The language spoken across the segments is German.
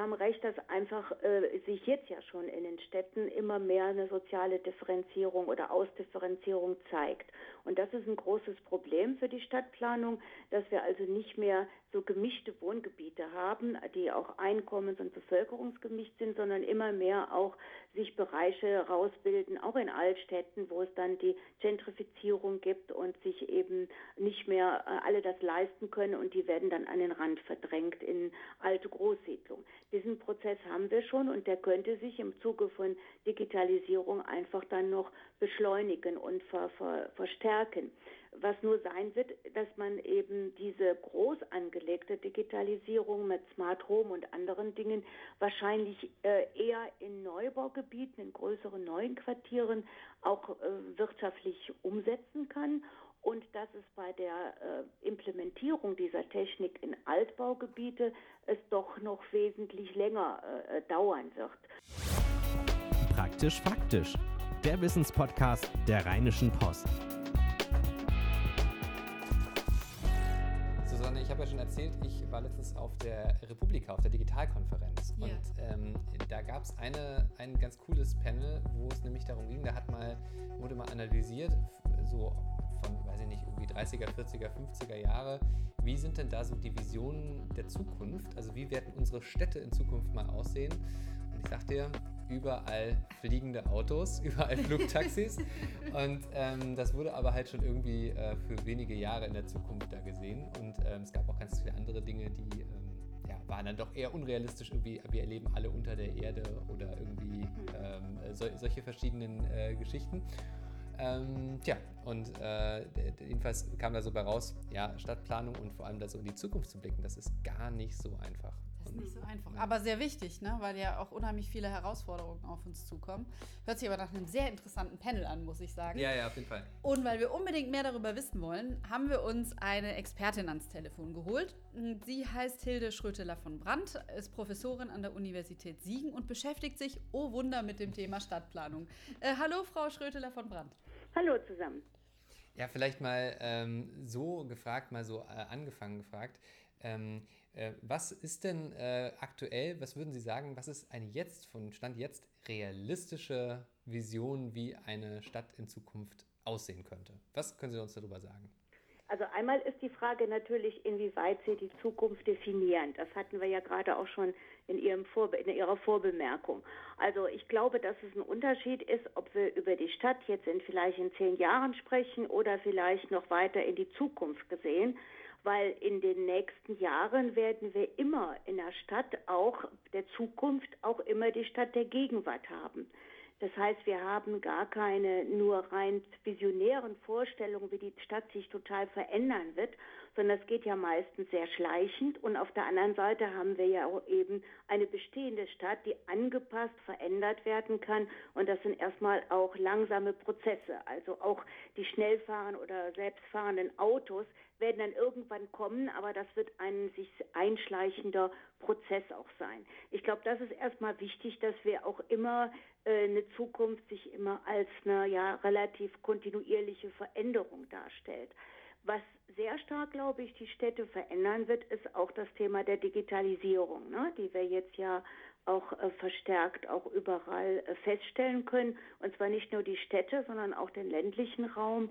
haben recht, dass einfach äh, sich jetzt ja schon in den Städten immer mehr eine soziale Differenzierung oder Ausdifferenzierung zeigt. Und das ist ein großes Problem für die Stadtplanung, dass wir also nicht mehr so gemischte Wohngebiete haben, die auch einkommens- und bevölkerungsgemischt sind, sondern immer mehr auch sich Bereiche rausbilden, auch in Altstädten, wo es dann die Gentrifizierung gibt und sich eben nicht mehr äh, alle das leisten können und die werden dann an den Rand verdrängt in alte Großsiedlungen. Diesen Prozess haben wir schon und der könnte sich im Zuge von Digitalisierung einfach dann noch beschleunigen und ver, ver, verstärken. Was nur sein wird, dass man eben diese groß angelegte Digitalisierung mit Smart Home und anderen Dingen wahrscheinlich äh, eher in Neubaugebieten, in größeren neuen Quartieren auch äh, wirtschaftlich umsetzen kann und dass es bei der äh, Implementierung dieser Technik in Altbaugebiete es doch noch wesentlich länger äh, dauern wird. Praktisch faktisch. Der Wissenspodcast der Rheinischen Post. Ich habe ja schon erzählt, ich war letztens auf der Republika, auf der Digitalkonferenz. Ja. Und ähm, da gab es ein ganz cooles Panel, wo es nämlich darum ging, da hat mal, wurde mal analysiert, so von, weiß ich nicht, irgendwie 30er, 40er, 50er Jahre, wie sind denn da so die Visionen der Zukunft? Also wie werden unsere Städte in Zukunft mal aussehen? Und ich sag dir, überall fliegende Autos, überall Flugtaxis. und ähm, das wurde aber halt schon irgendwie äh, für wenige Jahre in der Zukunft da gesehen. Und ähm, es gab auch ganz viele andere Dinge, die ähm, ja, waren dann doch eher unrealistisch. Irgendwie, wir erleben alle unter der Erde oder irgendwie ähm, so, solche verschiedenen äh, Geschichten. Ähm, tja, und äh, jedenfalls kam da so bei raus, ja, Stadtplanung und vor allem da so in die Zukunft zu blicken, das ist gar nicht so einfach. Das ist nicht so einfach, aber sehr wichtig, ne? weil ja auch unheimlich viele Herausforderungen auf uns zukommen. Hört sich aber nach einem sehr interessanten Panel an, muss ich sagen. Ja, ja, auf jeden Fall. Und weil wir unbedingt mehr darüber wissen wollen, haben wir uns eine Expertin ans Telefon geholt. Sie heißt Hilde Schröteler von Brandt, ist Professorin an der Universität Siegen und beschäftigt sich, oh Wunder, mit dem Thema Stadtplanung. Äh, hallo, Frau Schröteler von Brandt. Hallo zusammen. Ja, vielleicht mal ähm, so gefragt, mal so äh, angefangen gefragt. Ähm, äh, was ist denn äh, aktuell, was würden Sie sagen, was ist eine jetzt, von Stand jetzt, realistische Vision, wie eine Stadt in Zukunft aussehen könnte? Was können Sie uns darüber sagen? Also einmal ist die Frage natürlich, inwieweit Sie die Zukunft definieren. Das hatten wir ja gerade auch schon in, Ihrem Vorbe in Ihrer Vorbemerkung. Also ich glaube, dass es ein Unterschied ist, ob wir über die Stadt jetzt in vielleicht in zehn Jahren sprechen oder vielleicht noch weiter in die Zukunft gesehen weil in den nächsten Jahren werden wir immer in der Stadt auch der Zukunft auch immer die Stadt der Gegenwart haben. Das heißt, wir haben gar keine nur rein visionären Vorstellungen, wie die Stadt sich total verändern wird, sondern es geht ja meistens sehr schleichend. Und auf der anderen Seite haben wir ja auch eben eine bestehende Stadt, die angepasst, verändert werden kann. Und das sind erstmal auch langsame Prozesse. Also auch die schnellfahrenden oder selbstfahrenden Autos werden dann irgendwann kommen, aber das wird ein sich einschleichender Prozess auch sein. Ich glaube, das ist erstmal wichtig, dass wir auch immer äh, eine Zukunft sich immer als eine ja relativ kontinuierliche Veränderung darstellt. Was sehr stark, glaube ich, die Städte verändern wird, ist auch das Thema der Digitalisierung, ne, die wir jetzt ja auch äh, verstärkt auch überall äh, feststellen können. Und zwar nicht nur die Städte, sondern auch den ländlichen Raum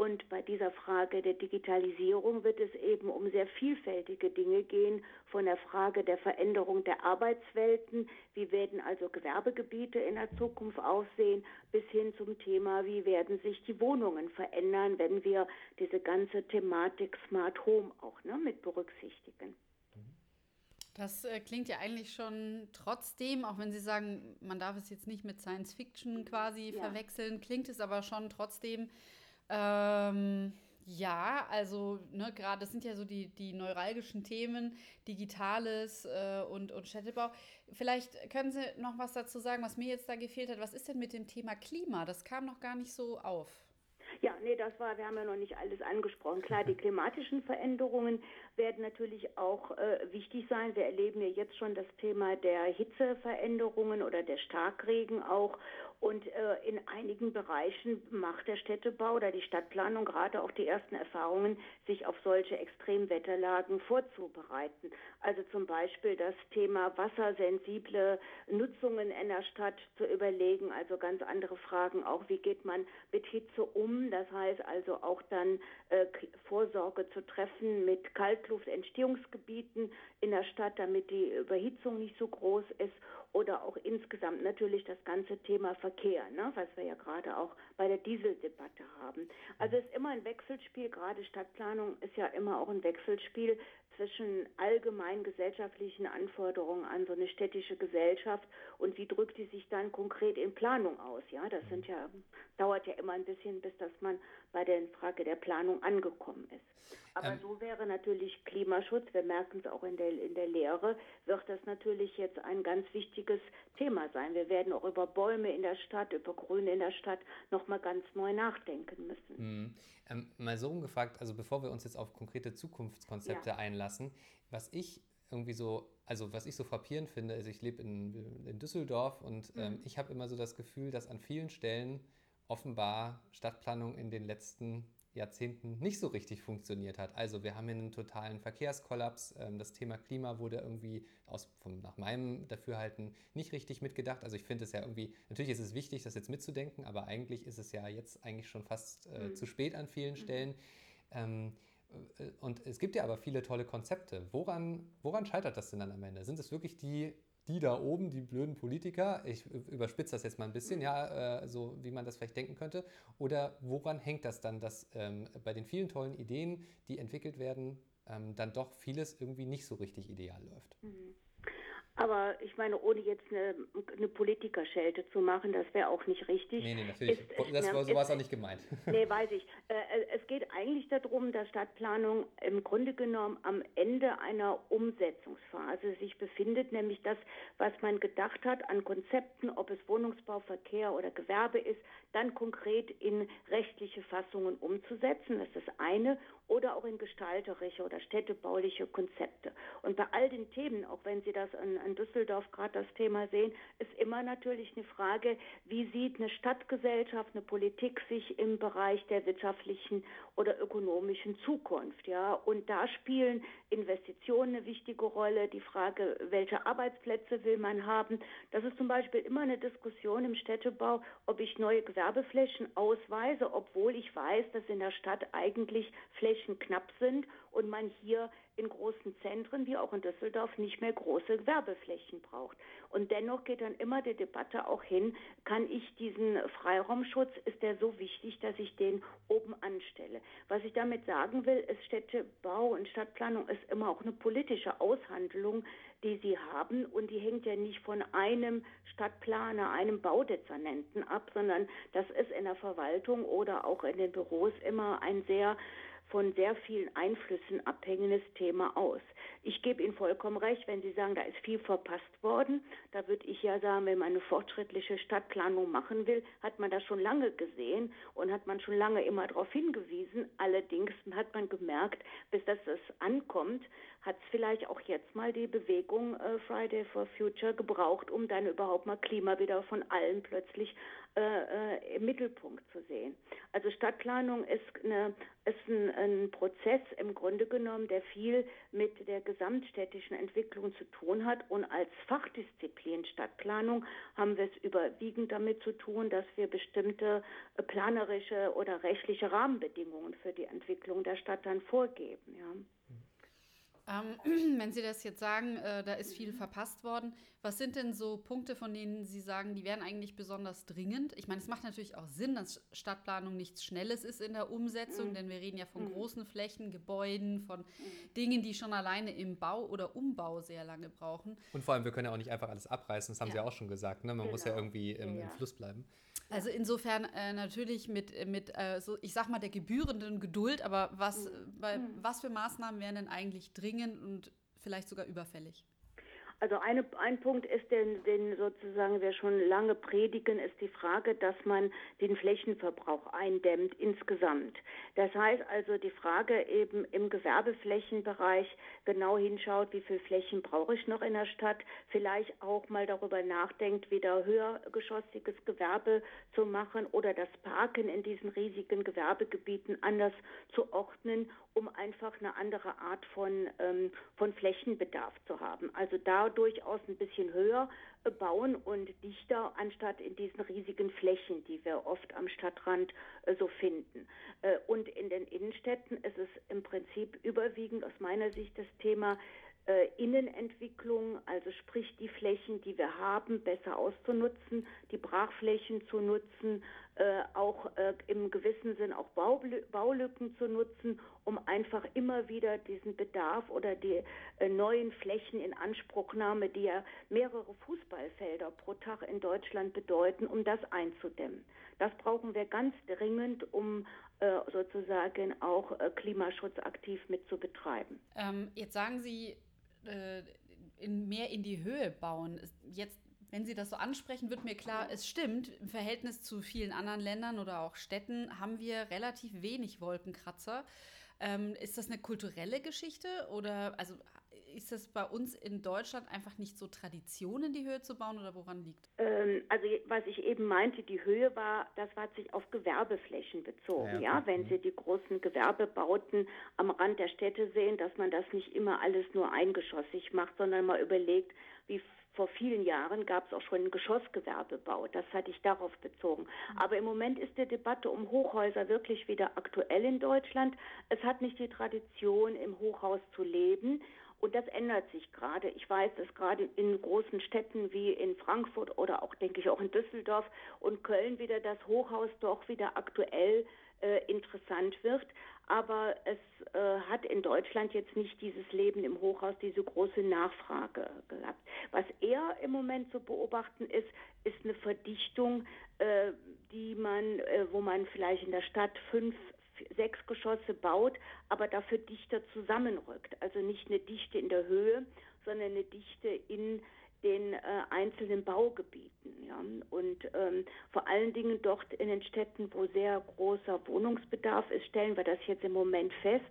und bei dieser Frage der Digitalisierung wird es eben um sehr vielfältige Dinge gehen, von der Frage der Veränderung der Arbeitswelten, wie werden also Gewerbegebiete in der Zukunft aussehen, bis hin zum Thema, wie werden sich die Wohnungen verändern, wenn wir diese ganze Thematik Smart Home auch ne, mit berücksichtigen. Das äh, klingt ja eigentlich schon trotzdem, auch wenn Sie sagen, man darf es jetzt nicht mit Science Fiction quasi ja. verwechseln, klingt es aber schon trotzdem ähm, ja, also ne, gerade das sind ja so die, die neuralgischen Themen, Digitales äh, und, und Städtebau. Vielleicht können Sie noch was dazu sagen, was mir jetzt da gefehlt hat. Was ist denn mit dem Thema Klima? Das kam noch gar nicht so auf. Ja, nee, das war, wir haben ja noch nicht alles angesprochen. Klar, die klimatischen Veränderungen werden natürlich auch äh, wichtig sein. Wir erleben ja jetzt schon das Thema der Hitzeveränderungen oder der Starkregen auch. Und äh, in einigen Bereichen macht der Städtebau oder die Stadtplanung gerade auch die ersten Erfahrungen, sich auf solche Extremwetterlagen vorzubereiten. Also zum Beispiel das Thema wassersensible Nutzungen in der Stadt zu überlegen, also ganz andere Fragen auch, wie geht man mit Hitze um, das heißt also auch dann äh, Vorsorge zu treffen mit Kaltluftentstehungsgebieten in der Stadt, damit die Überhitzung nicht so groß ist oder auch insgesamt natürlich das ganze Thema Verkehr, ne, was wir ja gerade auch bei der Dieseldebatte haben. Also es ist immer ein Wechselspiel, gerade Stadtplanung ist ja immer auch ein Wechselspiel zwischen allgemein gesellschaftlichen Anforderungen an so eine städtische Gesellschaft und wie drückt die sich dann konkret in Planung aus. Ja, das sind ja, dauert ja immer ein bisschen, bis dass man bei der Frage der Planung angekommen ist. Aber ähm, so wäre natürlich Klimaschutz, wir merken es auch in der, in der Lehre, wird das natürlich jetzt ein ganz wichtiges Thema sein. Wir werden auch über Bäume in der Stadt, über Grüne in der Stadt nochmal ganz neu nachdenken müssen. Mhm. Ähm, mal so umgefragt, also bevor wir uns jetzt auf konkrete Zukunftskonzepte ja. einlassen, was ich irgendwie so, also was ich so frappierend finde, ist, ich lebe in, in Düsseldorf und mhm. ähm, ich habe immer so das Gefühl, dass an vielen Stellen offenbar Stadtplanung in den letzten Jahrzehnten nicht so richtig funktioniert hat. Also wir haben hier einen totalen Verkehrskollaps. Ähm, das Thema Klima wurde irgendwie aus, vom, nach meinem Dafürhalten nicht richtig mitgedacht. Also ich finde es ja irgendwie, natürlich ist es wichtig, das jetzt mitzudenken, aber eigentlich ist es ja jetzt eigentlich schon fast äh, mhm. zu spät an vielen mhm. Stellen. Ähm, äh, und es gibt ja aber viele tolle Konzepte. Woran, woran scheitert das denn dann am Ende? Sind es wirklich die die da oben, die blöden Politiker, ich überspitze das jetzt mal ein bisschen, ja, äh, so wie man das vielleicht denken könnte, oder woran hängt das dann, dass ähm, bei den vielen tollen Ideen, die entwickelt werden, ähm, dann doch vieles irgendwie nicht so richtig ideal läuft? Mhm. Aber ich meine, ohne jetzt eine, eine Politikerschelte zu machen, das wäre auch nicht richtig. Nee, nee, natürlich. Ist, das war, so war es auch nicht gemeint. Nee, weiß ich. Äh, äh, es geht eigentlich darum, dass Stadtplanung im Grunde genommen am Ende einer Umsetzungsphase sich befindet, nämlich das, was man gedacht hat an Konzepten, ob es Wohnungsbau, Verkehr oder Gewerbe ist, dann konkret in rechtliche Fassungen umzusetzen. Das ist das eine oder auch in gestalterische oder städtebauliche Konzepte. Und bei all den Themen, auch wenn Sie das an, an Düsseldorf gerade das Thema sehen, ist immer natürlich eine Frage, wie sieht eine Stadtgesellschaft, eine Politik sich im Bereich der wirtschaftlichen oder ökonomischen Zukunft, ja? Und da spielen Investitionen eine wichtige Rolle, die Frage, welche Arbeitsplätze will man haben. Das ist zum Beispiel immer eine Diskussion im Städtebau, ob ich neue Gewerbeflächen ausweise, obwohl ich weiß, dass in der Stadt eigentlich Flächen knapp sind und man hier in großen Zentren wie auch in Düsseldorf nicht mehr große Werbeflächen braucht. Und dennoch geht dann immer die Debatte auch hin, kann ich diesen Freiraumschutz, ist der so wichtig, dass ich den oben anstelle. Was ich damit sagen will, ist Städtebau und Stadtplanung ist immer auch eine politische Aushandlung, die sie haben und die hängt ja nicht von einem Stadtplaner, einem Baudezernenten ab, sondern das ist in der Verwaltung oder auch in den Büros immer ein sehr von sehr vielen Einflüssen abhängendes Thema aus. Ich gebe Ihnen vollkommen recht, wenn Sie sagen, da ist viel verpasst worden. Da würde ich ja sagen, wenn man eine fortschrittliche Stadtplanung machen will, hat man das schon lange gesehen und hat man schon lange immer darauf hingewiesen. Allerdings hat man gemerkt, bis das ankommt, hat es vielleicht auch jetzt mal die Bewegung äh, Friday for Future gebraucht, um dann überhaupt mal Klima wieder von allen plötzlich äh, äh, im Mittelpunkt zu sehen. Also Stadtplanung ist, eine, ist ein, ein Prozess im Grunde genommen, der viel mit der gesamtstädtischen Entwicklung zu tun hat. Und als Fachdisziplin Stadtplanung haben wir es überwiegend damit zu tun, dass wir bestimmte äh, planerische oder rechtliche Rahmenbedingungen für die Entwicklung der Stadt dann vorgeben. Ja. Ähm, wenn Sie das jetzt sagen, äh, da ist viel verpasst worden, was sind denn so Punkte, von denen Sie sagen, die wären eigentlich besonders dringend? Ich meine, es macht natürlich auch Sinn, dass Stadtplanung nichts Schnelles ist in der Umsetzung, mhm. denn wir reden ja von mhm. großen Flächen, Gebäuden, von. Dingen, die schon alleine im Bau oder Umbau sehr lange brauchen. Und vor allem, wir können ja auch nicht einfach alles abreißen, das haben ja. Sie auch schon gesagt. Ne? Man genau. muss ja genau. irgendwie im, ja. im Fluss bleiben. Also insofern äh, natürlich mit, mit äh, so, ich sag mal, der gebührenden Geduld, aber was, mhm. bei, mhm. was für Maßnahmen wären denn eigentlich dringend und vielleicht sogar überfällig? Also eine, ein Punkt ist, den, den sozusagen wir schon lange predigen, ist die Frage, dass man den Flächenverbrauch eindämmt insgesamt. Das heißt also die Frage eben im Gewerbeflächenbereich genau hinschaut, wie viel Flächen brauche ich noch in der Stadt, vielleicht auch mal darüber nachdenkt, wieder höhergeschossiges Gewerbe zu machen oder das Parken in diesen riesigen Gewerbegebieten anders zu ordnen, um einfach eine andere Art von, ähm, von Flächenbedarf zu haben. Also da durchaus ein bisschen höher äh, bauen und dichter, anstatt in diesen riesigen Flächen, die wir oft am Stadtrand äh, so finden. Äh, und in den Innenstädten ist es im Prinzip überwiegend aus meiner Sicht das Thema, äh, Innenentwicklung, also sprich die Flächen, die wir haben, besser auszunutzen, die Brachflächen zu nutzen, äh, auch äh, im gewissen Sinn auch Baulü Baulücken zu nutzen, um einfach immer wieder diesen Bedarf oder die äh, neuen Flächen in Anspruchnahme, die ja mehrere Fußballfelder pro Tag in Deutschland bedeuten, um das einzudämmen. Das brauchen wir ganz dringend, um äh, sozusagen auch äh, Klimaschutz aktiv mit zu betreiben. Ähm, jetzt sagen Sie, in, mehr in die Höhe bauen. Jetzt, wenn Sie das so ansprechen, wird mir klar, es stimmt, im Verhältnis zu vielen anderen Ländern oder auch Städten haben wir relativ wenig Wolkenkratzer. Ähm, ist das eine kulturelle Geschichte oder also ist das bei uns in Deutschland einfach nicht so Tradition, in die Höhe zu bauen oder woran liegt? Ähm, also was ich eben meinte, die Höhe war, das hat sich auf Gewerbeflächen bezogen. Ja, ja? wenn mhm. Sie die großen Gewerbebauten am Rand der Städte sehen, dass man das nicht immer alles nur eingeschossig macht, sondern mal überlegt, wie vor vielen Jahren gab es auch schon einen Geschossgewerbebau. Das hatte ich darauf bezogen. Mhm. Aber im Moment ist die Debatte um Hochhäuser wirklich wieder aktuell in Deutschland. Es hat nicht die Tradition, im Hochhaus zu leben. Und das ändert sich gerade. Ich weiß, dass gerade in großen Städten wie in Frankfurt oder auch, denke ich, auch in Düsseldorf und Köln wieder das Hochhaus doch wieder aktuell äh, interessant wird. Aber es äh, hat in Deutschland jetzt nicht dieses Leben im Hochhaus, diese große Nachfrage gehabt. Was eher im Moment zu beobachten ist, ist eine Verdichtung, äh, die man, äh, wo man vielleicht in der Stadt fünf, sechs Geschosse baut, aber dafür dichter zusammenrückt. Also nicht eine Dichte in der Höhe, sondern eine Dichte in den äh, einzelnen Baugebieten. Ja? Und ähm, vor allen Dingen dort in den Städten, wo sehr großer Wohnungsbedarf ist, stellen wir das jetzt im Moment fest.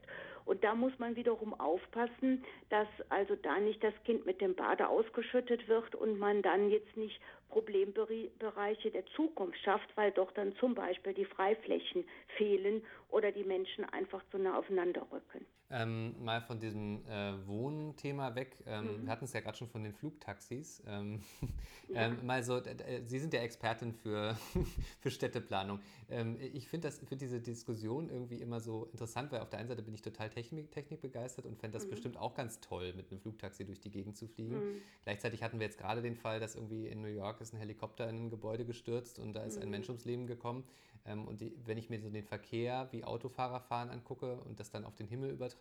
Und da muss man wiederum aufpassen, dass also da nicht das Kind mit dem Bade ausgeschüttet wird und man dann jetzt nicht Problembereiche der Zukunft schafft, weil doch dann zum Beispiel die Freiflächen fehlen oder die Menschen einfach zu nah aufeinander rücken. Ähm, mal von diesem äh, Wohnthema weg. Ähm, mhm. Wir hatten es ja gerade schon von den Flugtaxis. Ähm, ja. Ähm, mal so, äh, Sie sind ja Expertin für, für Städteplanung. Ähm, ich finde find diese Diskussion irgendwie immer so interessant, weil auf der einen Seite bin ich total Technik, Technik begeistert und fände das mhm. bestimmt auch ganz toll, mit einem Flugtaxi durch die Gegend zu fliegen. Mhm. Gleichzeitig hatten wir jetzt gerade den Fall, dass irgendwie in New York ist ein Helikopter in ein Gebäude gestürzt und da ist ein mhm. Mensch ums Leben gekommen. Ähm, und die, wenn ich mir so den Verkehr, wie Autofahrer fahren angucke und das dann auf den Himmel übertrage,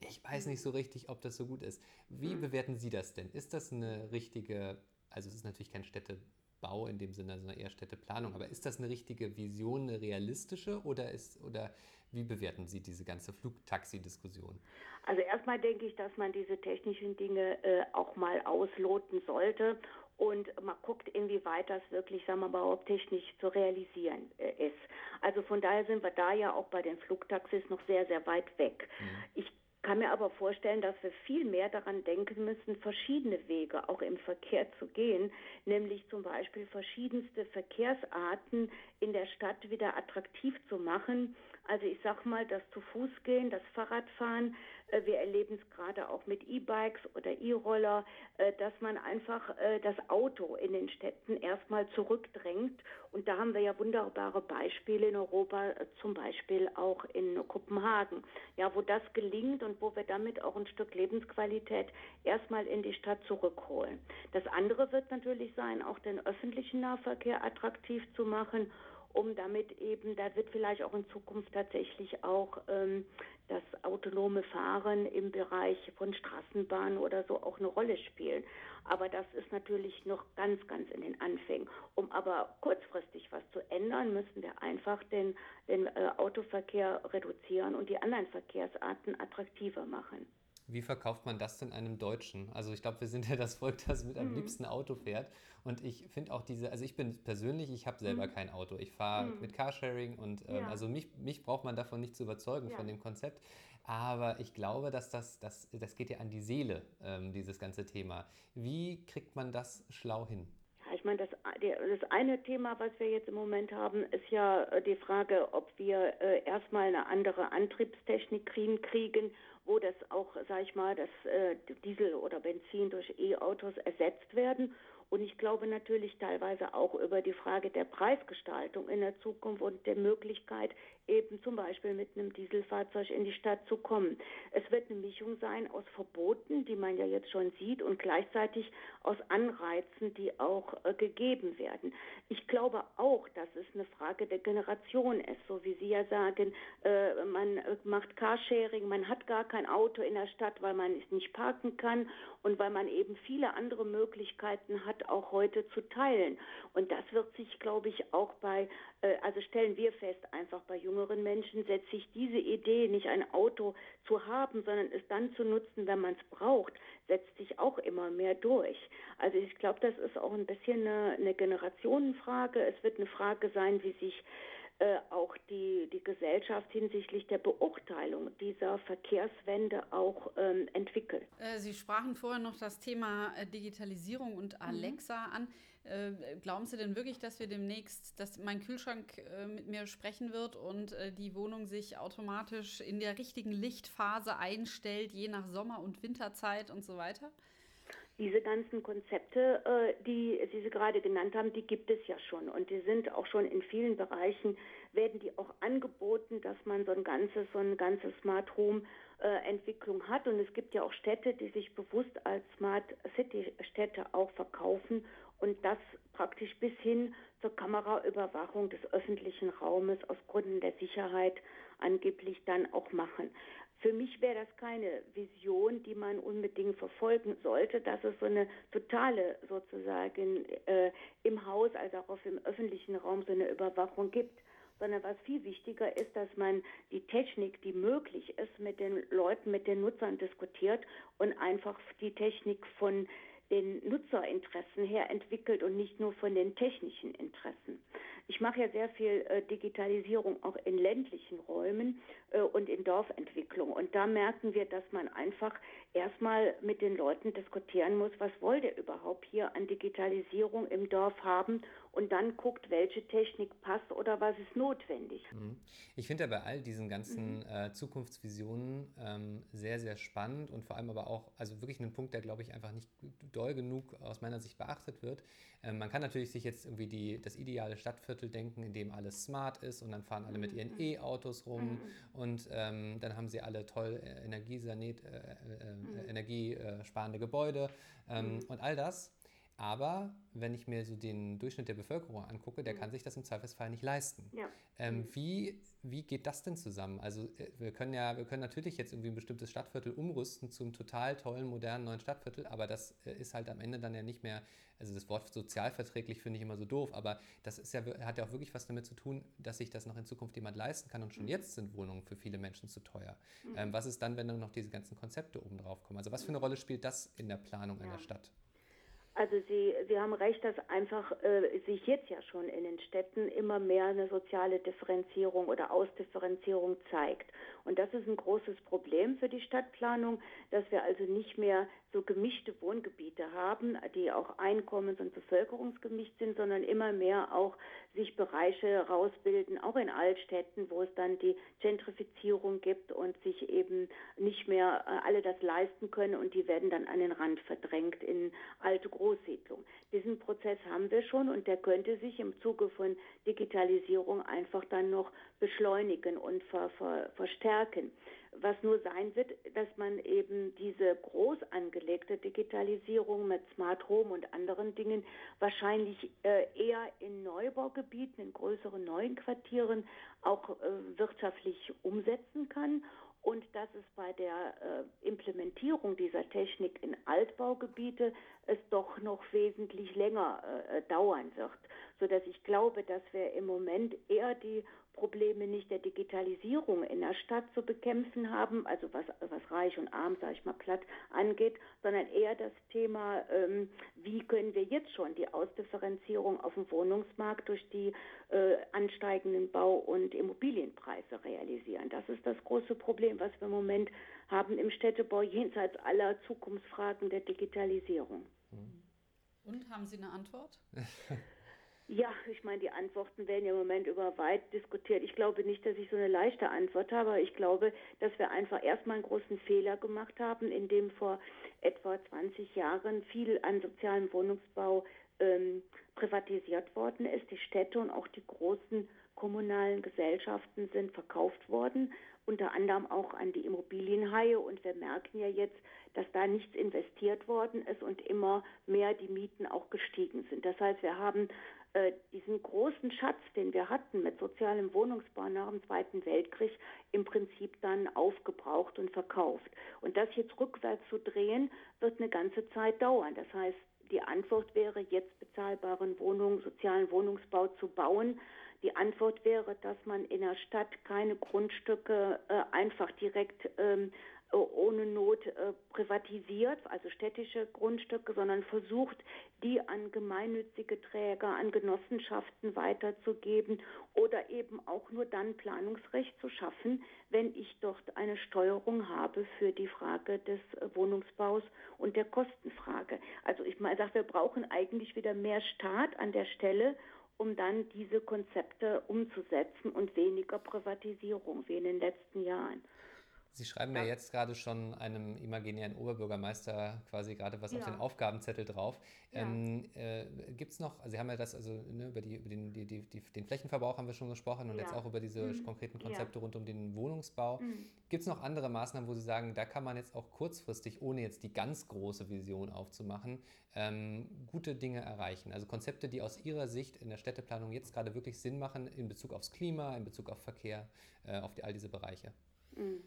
ich weiß nicht so richtig, ob das so gut ist. Wie mhm. bewerten Sie das denn? Ist das eine richtige, also es ist natürlich kein Städtebau in dem Sinne, sondern eher Städteplanung, aber ist das eine richtige Vision, eine realistische oder ist, oder wie bewerten Sie diese ganze Flugtaxi-Diskussion? Also erstmal denke ich, dass man diese technischen Dinge äh, auch mal ausloten sollte und man guckt, inwieweit das wirklich, sagen wir mal, überhaupt technisch zu realisieren äh, ist. Also von daher sind wir da ja auch bei den Flugtaxis noch sehr, sehr weit weg. Mhm. Ich kann mir aber vorstellen, dass wir viel mehr daran denken müssen, verschiedene Wege auch im Verkehr zu gehen, nämlich zum Beispiel verschiedenste Verkehrsarten in der Stadt wieder attraktiv zu machen. Also ich sag mal, das zu Fuß gehen, das Fahrradfahren, äh, wir erleben es gerade auch mit E-Bikes oder E-Roller, äh, dass man einfach äh, das Auto in den Städten erstmal zurückdrängt. Und da haben wir ja wunderbare Beispiele in Europa, zum Beispiel auch in Kopenhagen, ja, wo das gelingt und wo wir damit auch ein Stück Lebensqualität erstmal in die Stadt zurückholen. Das andere wird natürlich sein, auch den öffentlichen Nahverkehr attraktiv zu machen um damit eben, da wird vielleicht auch in Zukunft tatsächlich auch ähm, das autonome Fahren im Bereich von Straßenbahnen oder so auch eine Rolle spielen. Aber das ist natürlich noch ganz, ganz in den Anfängen. Um aber kurzfristig was zu ändern, müssen wir einfach den, den äh, Autoverkehr reduzieren und die anderen Verkehrsarten attraktiver machen. Wie verkauft man das denn einem Deutschen? Also ich glaube, wir sind ja das Volk, das mit am mhm. liebsten Auto fährt. Und ich finde auch diese, also ich bin persönlich, ich habe selber mhm. kein Auto. Ich fahre mhm. mit Carsharing und ähm, ja. also mich, mich braucht man davon nicht zu überzeugen ja. von dem Konzept. Aber ich glaube, dass das, das, das geht ja an die Seele, ähm, dieses ganze Thema. Wie kriegt man das schlau hin? Ich meine, das, das eine Thema, was wir jetzt im Moment haben, ist ja äh, die Frage, ob wir äh, erstmal eine andere Antriebstechnik kriegen, wo das auch, sag ich mal, das äh, Diesel oder Benzin durch E-Autos ersetzt werden. Und ich glaube natürlich teilweise auch über die Frage der Preisgestaltung in der Zukunft und der Möglichkeit, eben zum Beispiel mit einem Dieselfahrzeug in die Stadt zu kommen. Es wird eine Mischung sein aus Verboten, die man ja jetzt schon sieht, und gleichzeitig aus Anreizen, die auch äh, gegeben werden. Ich glaube auch, dass es eine Frage der Generation ist, so wie Sie ja sagen, äh, man äh, macht Carsharing, man hat gar kein Auto in der Stadt, weil man es nicht parken kann und weil man eben viele andere Möglichkeiten hat, auch heute zu teilen. Und das wird sich, glaube ich, auch bei, äh, also stellen wir fest, einfach bei jüngeren Menschen setzt sich diese Idee, nicht ein Auto zu haben, sondern es dann zu nutzen, wenn man es braucht, setzt sich auch immer mehr durch. Also ich glaube, das ist auch ein bisschen eine, eine Generationenfrage. Es wird eine Frage sein, wie sich äh, auch die, die Gesellschaft hinsichtlich der Beurteilung dieser Verkehrswende auch ähm, entwickelt. Äh, Sie sprachen vorher noch das Thema äh, Digitalisierung und mhm. Alexa mhm. an. Äh, glauben Sie denn wirklich, dass wir demnächst, dass mein Kühlschrank äh, mit mir sprechen wird und äh, die Wohnung sich automatisch in der richtigen Lichtphase einstellt, je nach Sommer- und Winterzeit und so weiter? Diese ganzen Konzepte, äh, die Sie gerade genannt haben, die gibt es ja schon und die sind auch schon in vielen Bereichen werden die auch angeboten, dass man so ein ganzes so ein ganzes Smart Home äh, Entwicklung hat und es gibt ja auch Städte, die sich bewusst als Smart City Städte auch verkaufen und das praktisch bis hin zur Kameraüberwachung des öffentlichen Raumes aus Gründen der Sicherheit angeblich dann auch machen. Für mich wäre das keine Vision, die man unbedingt verfolgen sollte, dass es so eine totale sozusagen äh, im Haus als auch auf dem öffentlichen Raum so eine Überwachung gibt sondern was viel wichtiger ist, dass man die Technik, die möglich ist, mit den Leuten, mit den Nutzern diskutiert und einfach die Technik von den Nutzerinteressen her entwickelt und nicht nur von den technischen Interessen. Ich mache ja sehr viel äh, Digitalisierung auch in ländlichen Räumen äh, und in Dorfentwicklung. Und da merken wir, dass man einfach erstmal mit den Leuten diskutieren muss, was wollt ihr überhaupt hier an Digitalisierung im Dorf haben und dann guckt, welche Technik passt oder was ist notwendig. Mhm. Ich finde ja bei all diesen ganzen mhm. äh, Zukunftsvisionen ähm, sehr, sehr spannend und vor allem aber auch, also wirklich einen Punkt, der glaube ich einfach nicht doll genug aus meiner Sicht beachtet wird. Ähm, man kann natürlich sich jetzt irgendwie die, das ideale Stadtviertel denken, in dem alles smart ist und dann fahren alle mit ihren mhm. E-Autos rum mhm. und ähm, dann haben sie alle toll äh, energiesaniert, äh, äh, mhm. energiesparende Gebäude ähm, und all das. Aber wenn ich mir so den Durchschnitt der Bevölkerung angucke, der mhm. kann sich das im Zweifelsfall nicht leisten. Ja. Ähm, mhm. wie, wie geht das denn zusammen? Also äh, wir können ja, wir können natürlich jetzt irgendwie ein bestimmtes Stadtviertel umrüsten zum total tollen, modernen neuen Stadtviertel, aber das äh, ist halt am Ende dann ja nicht mehr, also das Wort sozialverträglich finde ich immer so doof, aber das ist ja, hat ja auch wirklich was damit zu tun, dass sich das noch in Zukunft jemand leisten kann und schon mhm. jetzt sind Wohnungen für viele Menschen zu teuer. Mhm. Ähm, was ist dann, wenn dann noch diese ganzen Konzepte oben drauf kommen? Also was für eine Rolle spielt das in der Planung ja. einer Stadt? Also Sie, Sie haben recht, dass einfach äh, sich jetzt ja schon in den Städten immer mehr eine soziale Differenzierung oder Ausdifferenzierung zeigt. Und das ist ein großes Problem für die Stadtplanung, dass wir also nicht mehr so gemischte Wohngebiete haben, die auch einkommens- und bevölkerungsgemischt sind, sondern immer mehr auch sich Bereiche rausbilden, auch in Altstädten, wo es dann die Gentrifizierung gibt und sich eben nicht mehr äh, alle das leisten können und die werden dann an den Rand verdrängt in alte Großsiedlungen. Diesen Prozess haben wir schon und der könnte sich im Zuge von Digitalisierung einfach dann noch beschleunigen und ver, ver, verstärken was nur sein wird, dass man eben diese groß angelegte Digitalisierung mit Smart Home und anderen Dingen wahrscheinlich äh, eher in Neubaugebieten, in größeren neuen Quartieren auch äh, wirtschaftlich umsetzen kann. Und dass es bei der äh, Implementierung dieser Technik in Altbaugebiete es doch noch wesentlich länger äh, dauern wird, sodass ich glaube, dass wir im Moment eher die Probleme nicht der Digitalisierung in der Stadt zu bekämpfen haben, also was, was reich und arm, sage ich mal platt, angeht, sondern eher das Thema, ähm, wie können wir jetzt schon die Ausdifferenzierung auf dem Wohnungsmarkt durch die äh, ansteigenden Bau- und Immobilienpreise realisieren. Das ist das große Problem, was wir im Moment haben im Städtebau jenseits aller Zukunftsfragen der Digitalisierung. Und haben Sie eine Antwort? Ja, ich meine, die Antworten werden ja im Moment über weit diskutiert. Ich glaube nicht, dass ich so eine leichte Antwort habe, ich glaube, dass wir einfach erstmal einen großen Fehler gemacht haben, indem vor etwa 20 Jahren viel an sozialem Wohnungsbau ähm, privatisiert worden ist. Die Städte und auch die großen kommunalen Gesellschaften sind verkauft worden, unter anderem auch an die Immobilienhaie. Und wir merken ja jetzt, dass da nichts investiert worden ist und immer mehr die Mieten auch gestiegen sind. Das heißt, wir haben äh, diesen großen Schatz, den wir hatten mit sozialem Wohnungsbau nach dem Zweiten Weltkrieg, im Prinzip dann aufgebraucht und verkauft. Und das jetzt rückwärts zu drehen, wird eine ganze Zeit dauern. Das heißt, die Antwort wäre, jetzt bezahlbaren Wohnungen, sozialen Wohnungsbau zu bauen. Die Antwort wäre, dass man in der Stadt keine Grundstücke äh, einfach direkt ähm, äh, ohne Not äh, privatisiert, also städtische Grundstücke, sondern versucht, die an gemeinnützige Träger, an Genossenschaften weiterzugeben oder eben auch nur dann Planungsrecht zu schaffen, wenn ich dort eine Steuerung habe für die Frage des äh, Wohnungsbaus und der Kostenfrage. Also ich meine, wir brauchen eigentlich wieder mehr Staat an der Stelle, um dann diese Konzepte umzusetzen und weniger Privatisierung wie in den letzten Jahren. Sie schreiben ja. ja jetzt gerade schon einem imaginären Oberbürgermeister quasi gerade was ja. auf den Aufgabenzettel drauf. Ja. Ähm, äh, Gibt es noch, also Sie haben ja das, also ne, über, die, über den, die, die, den Flächenverbrauch haben wir schon gesprochen und jetzt auch über diese mhm. konkreten Konzepte rund um den Wohnungsbau. Mhm. Gibt es noch andere Maßnahmen, wo Sie sagen, da kann man jetzt auch kurzfristig, ohne jetzt die ganz große Vision aufzumachen, ähm, gute Dinge erreichen? Also Konzepte, die aus Ihrer Sicht in der Städteplanung jetzt gerade wirklich Sinn machen in Bezug aufs Klima, in Bezug auf Verkehr, äh, auf die, all diese Bereiche. Mhm.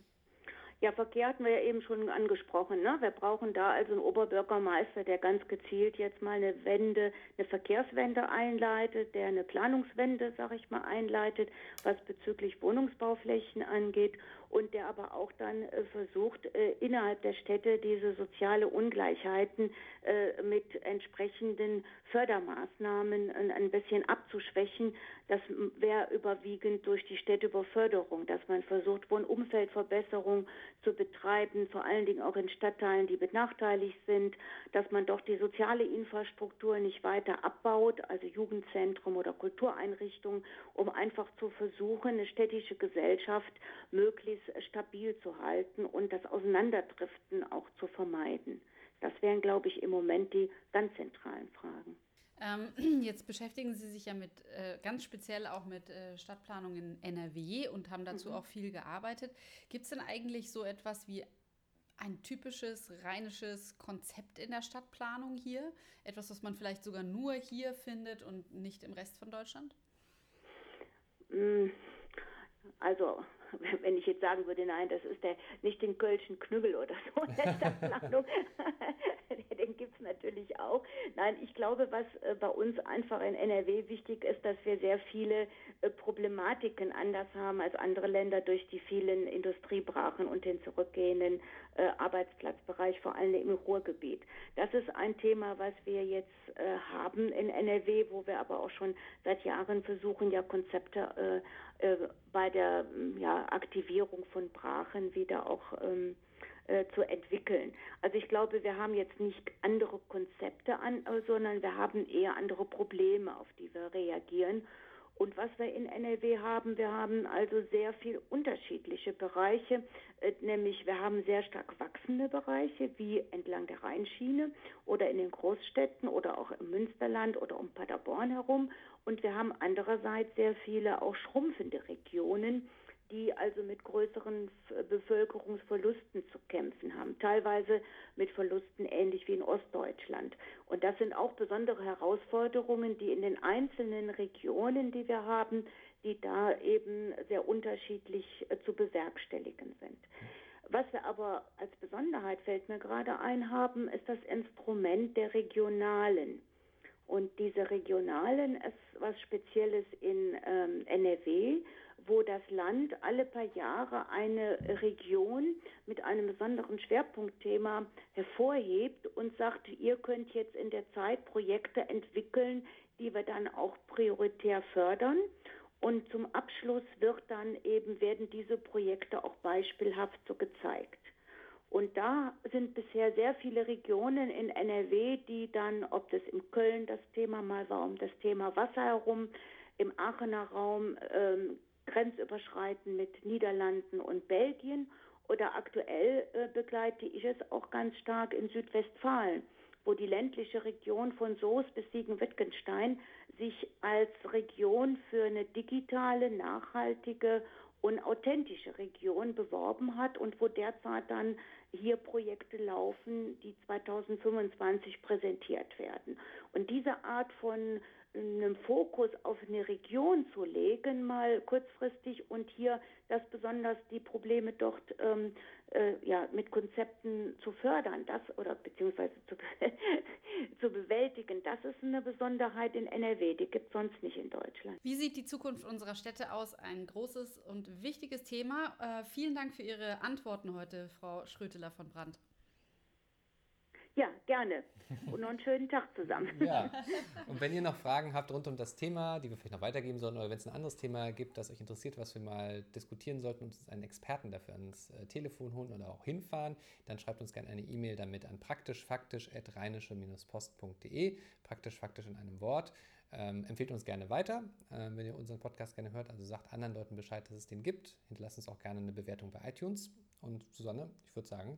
Ja, Verkehr hatten wir ja eben schon angesprochen. Ne? Wir brauchen da also einen Oberbürgermeister, der ganz gezielt jetzt mal eine Wende, eine Verkehrswende einleitet, der eine Planungswende, sag ich mal, einleitet, was bezüglich Wohnungsbauflächen angeht und der aber auch dann äh, versucht, äh, innerhalb der Städte diese soziale Ungleichheiten äh, mit entsprechenden Fördermaßnahmen ein bisschen abzuschwächen. Das wäre überwiegend durch die Städtebeförderung, dass man versucht, Wohnumfeldverbesserung zu betreiben, vor allen Dingen auch in Stadtteilen, die benachteiligt sind, dass man doch die soziale Infrastruktur nicht weiter abbaut, also Jugendzentrum oder Kultureinrichtungen, um einfach zu versuchen, eine städtische Gesellschaft möglichst stabil zu halten und das Auseinanderdriften auch zu vermeiden. Das wären, glaube ich, im Moment die ganz zentralen Fragen. Ähm, jetzt beschäftigen Sie sich ja mit äh, ganz speziell auch mit äh, Stadtplanung in NRW und haben dazu mhm. auch viel gearbeitet. Gibt es denn eigentlich so etwas wie ein typisches rheinisches Konzept in der Stadtplanung hier? Etwas, was man vielleicht sogar nur hier findet und nicht im Rest von Deutschland? Mm, also wenn ich jetzt sagen würde, nein, das ist der nicht den Kölschen Knüppel oder so in der Stadtplanung, den gibt es natürlich auch. Nein, ich glaube, was äh, bei uns einfach in NRW wichtig ist, dass wir sehr viele äh, Problematiken anders haben als andere Länder durch die vielen Industriebrachen und den zurückgehenden äh, Arbeitsplatzbereich, vor allem im Ruhrgebiet. Das ist ein Thema, was wir jetzt haben in NRW, wo wir aber auch schon seit Jahren versuchen, ja Konzepte bei der Aktivierung von Brachen wieder auch ähm, äh, zu entwickeln. Also ich glaube, wir haben jetzt nicht andere Konzepte an, sondern wir haben eher andere Probleme, auf die wir reagieren. Und was wir in NRW haben, wir haben also sehr viel unterschiedliche Bereiche, äh, nämlich wir haben sehr stark wachsende Bereiche wie entlang der Rheinschiene oder in den Großstädten oder auch im Münsterland oder um Paderborn herum. Und wir haben andererseits sehr viele auch schrumpfende Regionen, die also mit größeren Bevölkerungsverlusten zu kämpfen haben, teilweise mit Verlusten ähnlich wie in Ostdeutschland. Und das sind auch besondere Herausforderungen, die in den einzelnen Regionen, die wir haben, die da eben sehr unterschiedlich äh, zu bewerkstelligen sind. Was wir aber als Besonderheit, fällt mir gerade ein, haben, ist das Instrument der regionalen Und diese regionalen ist was Spezielles in ähm, NRW, wo das Land alle paar Jahre eine Region mit einem besonderen Schwerpunktthema hervorhebt und sagt, ihr könnt jetzt in der Zeit Projekte entwickeln, die wir dann auch prioritär fördern. Und zum Abschluss wird dann eben, werden diese Projekte auch beispielhaft so gezeigt. Und da sind bisher sehr viele Regionen in NRW, die dann, ob das in Köln das Thema mal war, um das Thema Wasser herum, im Aachener Raum ähm, grenzüberschreitend mit Niederlanden und Belgien oder aktuell äh, begleite ich es auch ganz stark in Südwestfalen, wo die ländliche Region von Soos bis Siegen-Wittgenstein sich als Region für eine digitale, nachhaltige und authentische Region beworben hat und wo derzeit dann hier Projekte laufen, die 2025 präsentiert werden. Und diese Art von einen Fokus auf eine Region zu legen, mal kurzfristig und hier das besonders die Probleme dort ähm, äh, ja, mit Konzepten zu fördern, das oder beziehungsweise zu, zu bewältigen, das ist eine Besonderheit in NRW, die gibt es sonst nicht in Deutschland. Wie sieht die Zukunft unserer Städte aus? Ein großes und wichtiges Thema. Äh, vielen Dank für Ihre Antworten heute, Frau Schröteler von Brandt. Ja, gerne. Und noch einen schönen Tag zusammen. Ja. Und wenn ihr noch Fragen habt rund um das Thema, die wir vielleicht noch weitergeben sollen, oder wenn es ein anderes Thema gibt, das euch interessiert, was wir mal diskutieren sollten und uns einen Experten dafür ans äh, Telefon holen oder auch hinfahren, dann schreibt uns gerne eine E-Mail damit an praktischfaktisch.rheinische-post.de. Praktisch faktisch in einem Wort. Ähm, empfehlt uns gerne weiter, äh, wenn ihr unseren Podcast gerne hört. Also sagt anderen Leuten Bescheid, dass es den gibt. Hinterlasst uns auch gerne eine Bewertung bei iTunes. Und Susanne, ich würde sagen,